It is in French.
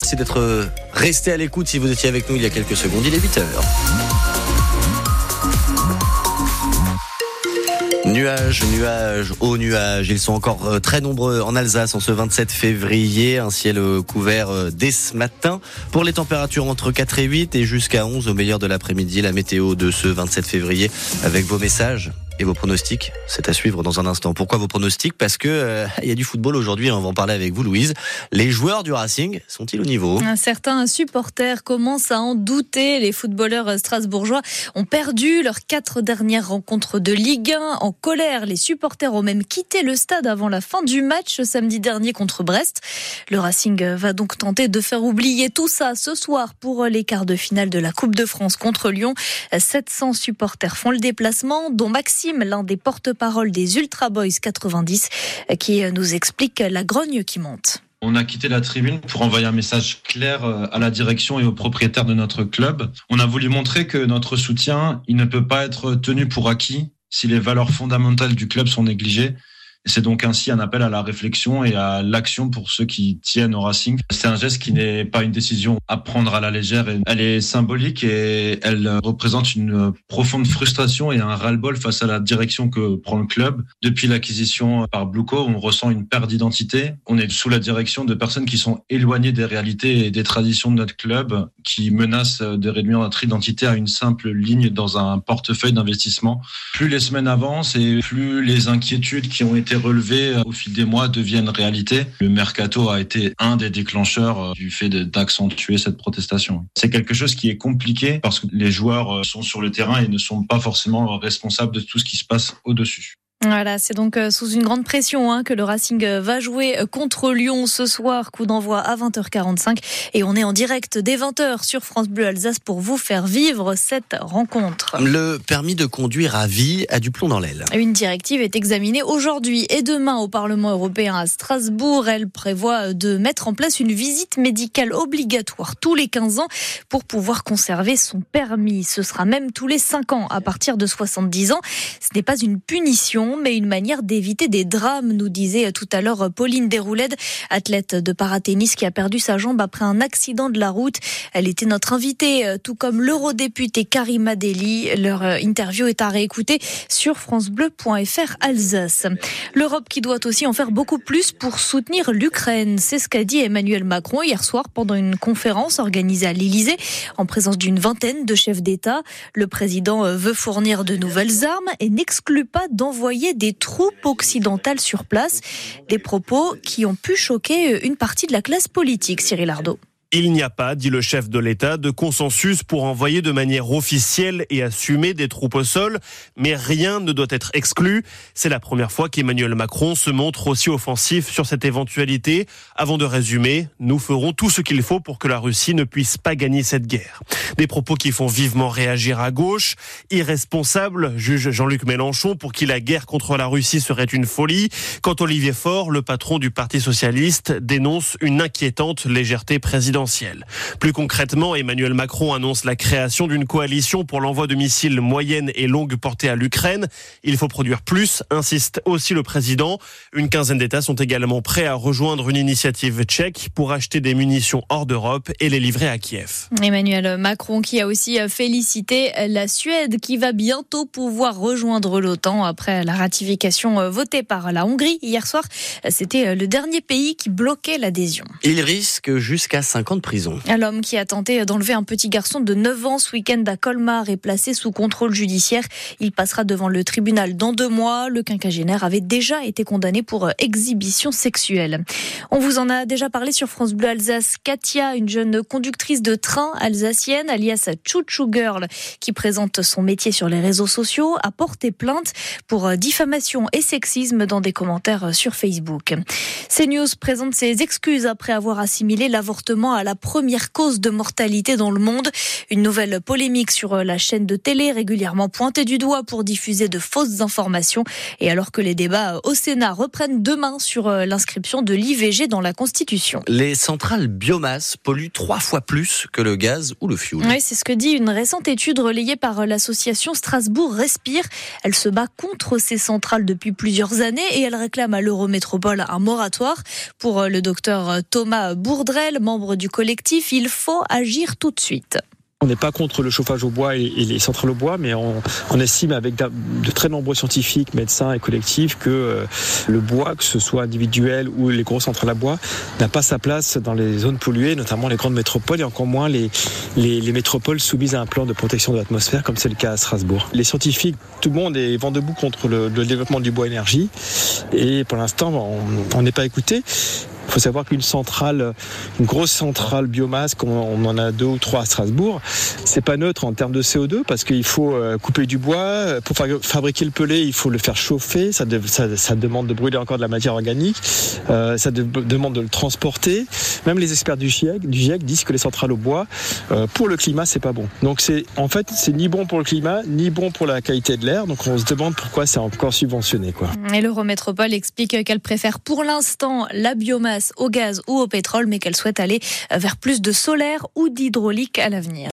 Merci d'être resté à l'écoute si vous étiez avec nous il y a quelques secondes. Il est 8 heures. Nuages, nuages, hauts nuages. Ils sont encore euh, très nombreux en Alsace en ce 27 février. Un ciel euh, couvert euh, dès ce matin. Pour les températures entre 4 et 8 et jusqu'à 11 au meilleur de l'après-midi. La météo de ce 27 février avec vos messages et vos pronostics, c'est à suivre dans un instant. Pourquoi vos pronostics? Parce que euh, il y a du football aujourd'hui, on va en parler avec vous Louise. Les joueurs du Racing sont-ils au niveau? Certains supporters commencent à en douter. Les footballeurs strasbourgeois ont perdu leurs quatre dernières rencontres de Ligue 1. En colère, les supporters ont même quitté le stade avant la fin du match samedi dernier contre Brest. Le Racing va donc tenter de faire oublier tout ça ce soir pour les quarts de finale de la Coupe de France contre Lyon. 700 supporters font le déplacement, dont Maxime l'un des porte-parole des Ultra Boys 90, qui nous explique la grogne qui monte. On a quitté la tribune pour envoyer un message clair euh, à la direction et aux propriétaires de notre club. On a voulu montrer que notre soutien, il ne peut pas être tenu pour acquis si les valeurs fondamentales du club sont négligées c'est donc ainsi un appel à la réflexion et à l'action pour ceux qui tiennent au Racing. C'est un geste qui n'est pas une décision à prendre à la légère. Elle est symbolique et elle représente une profonde frustration et un ras-le-bol face à la direction que prend le club. Depuis l'acquisition par Blueco, on ressent une perte d'identité. On est sous la direction de personnes qui sont éloignées des réalités et des traditions de notre club, qui menacent de réduire notre identité à une simple ligne dans un portefeuille d'investissement. Plus les semaines avancent et plus les inquiétudes qui ont été relevés euh, au fil des mois deviennent réalité. Le mercato a été un des déclencheurs euh, du fait d'accentuer cette protestation. C'est quelque chose qui est compliqué parce que les joueurs euh, sont sur le terrain et ne sont pas forcément responsables de tout ce qui se passe au-dessus. Voilà, c'est donc euh, sous une grande pression hein, que le Racing euh, va jouer euh, contre Lyon ce soir. Coup d'envoi à 20h45 et on est en direct dès 20h sur France Bleu Alsace pour vous faire vivre cette rencontre. Le permis de conduire à vie a du plomb dans l'aile. Une directive est examinée aujourd'hui et demain au Parlement européen à Strasbourg. Elle prévoit de mettre en place une visite médicale obligatoire tous les 15 ans pour pouvoir conserver son permis. Ce sera même tous les 5 ans à partir de 70 ans. Ce n'est pas une punition mais une manière d'éviter des drames, nous disait tout à l'heure Pauline Desrouledes, athlète de paratennis qui a perdu sa jambe après un accident de la route. Elle était notre invitée, tout comme l'eurodéputé Karima Deli. Leur interview est à réécouter sur francebleu.fr Alsace. L'Europe qui doit aussi en faire beaucoup plus pour soutenir l'Ukraine. C'est ce qu'a dit Emmanuel Macron hier soir pendant une conférence organisée à l'Élysée en présence d'une vingtaine de chefs d'État. Le président veut fournir de nouvelles armes et n'exclut pas d'envoyer des troupes occidentales sur place. Des propos qui ont pu choquer une partie de la classe politique, Cyril Ardo. Il n'y a pas, dit le chef de l'État, de consensus pour envoyer de manière officielle et assumée des troupes au sol, mais rien ne doit être exclu. C'est la première fois qu'Emmanuel Macron se montre aussi offensif sur cette éventualité. Avant de résumer, nous ferons tout ce qu'il faut pour que la Russie ne puisse pas gagner cette guerre. Des propos qui font vivement réagir à gauche. Irresponsable, juge Jean-Luc Mélenchon, pour qui la guerre contre la Russie serait une folie. Quand Olivier Faure, le patron du Parti socialiste, dénonce une inquiétante légèreté présidentielle. Plus concrètement, Emmanuel Macron annonce la création d'une coalition pour l'envoi de missiles moyennes et longues portées à l'Ukraine. Il faut produire plus, insiste aussi le président. Une quinzaine d'États sont également prêts à rejoindre une initiative tchèque pour acheter des munitions hors d'Europe et les livrer à Kiev. Emmanuel Macron qui a aussi félicité la Suède qui va bientôt pouvoir rejoindre l'OTAN après la ratification votée par la Hongrie hier soir. C'était le dernier pays qui bloquait l'adhésion. Il risque jusqu'à 50 de prison. L'homme qui a tenté d'enlever un petit garçon de 9 ans ce week-end à Colmar est placé sous contrôle judiciaire. Il passera devant le tribunal dans deux mois. Le quinquagénaire avait déjà été condamné pour exhibition sexuelle. On vous en a déjà parlé sur France Bleu Alsace. Katia, une jeune conductrice de train alsacienne, alias Chouchou Girl, qui présente son métier sur les réseaux sociaux, a porté plainte pour diffamation et sexisme dans des commentaires sur Facebook. CNews présente ses excuses après avoir assimilé l'avortement à la première cause de mortalité dans le monde. Une nouvelle polémique sur la chaîne de télé régulièrement pointée du doigt pour diffuser de fausses informations. Et alors que les débats au Sénat reprennent demain sur l'inscription de l'IVG dans la Constitution. Les centrales biomasse polluent trois fois plus que le gaz ou le fioul. Oui, c'est ce que dit une récente étude relayée par l'association Strasbourg Respire. Elle se bat contre ces centrales depuis plusieurs années et elle réclame à l'Eurométropole un moratoire. Pour le docteur Thomas Bourdrel, membre du collectif, il faut agir tout de suite. On n'est pas contre le chauffage au bois et, les centrales au bois, mais on, estime avec de très nombreux scientifiques, médecins et collectifs que euh, le bois, que ce soit individuel ou les grosses centrales à bois, n'a pas sa place dans les zones polluées, notamment les grandes métropoles et encore moins les, les, métropoles soumises à un plan de protection de l'atmosphère, comme c'est le cas à Strasbourg. Les scientifiques, tout le monde est vent debout contre le, développement du bois énergie et pour l'instant, on n'est pas écouté. Il faut savoir qu'une centrale, une grosse centrale biomasse, comme on en a deux ou trois à Strasbourg, c'est pas neutre en termes de CO2 parce qu'il faut euh, couper du bois. Pour fabriquer le pellet, il faut le faire chauffer. Ça, demande de brûler encore de la matière organique. Euh, ça demande de le transporter. Même les experts du GIEC, GIEC disent que les centrales au bois, euh, pour le climat, c'est pas bon. Donc c'est, en fait, c'est ni bon pour le climat, ni bon pour la qualité de l'air. Donc on se demande pourquoi c'est encore subventionné, quoi. Et l'Eurométropole explique qu'elle préfère pour l'instant la biomasse au gaz ou au pétrole, mais qu'elle souhaite aller vers plus de solaire ou d'hydraulique à l'avenir.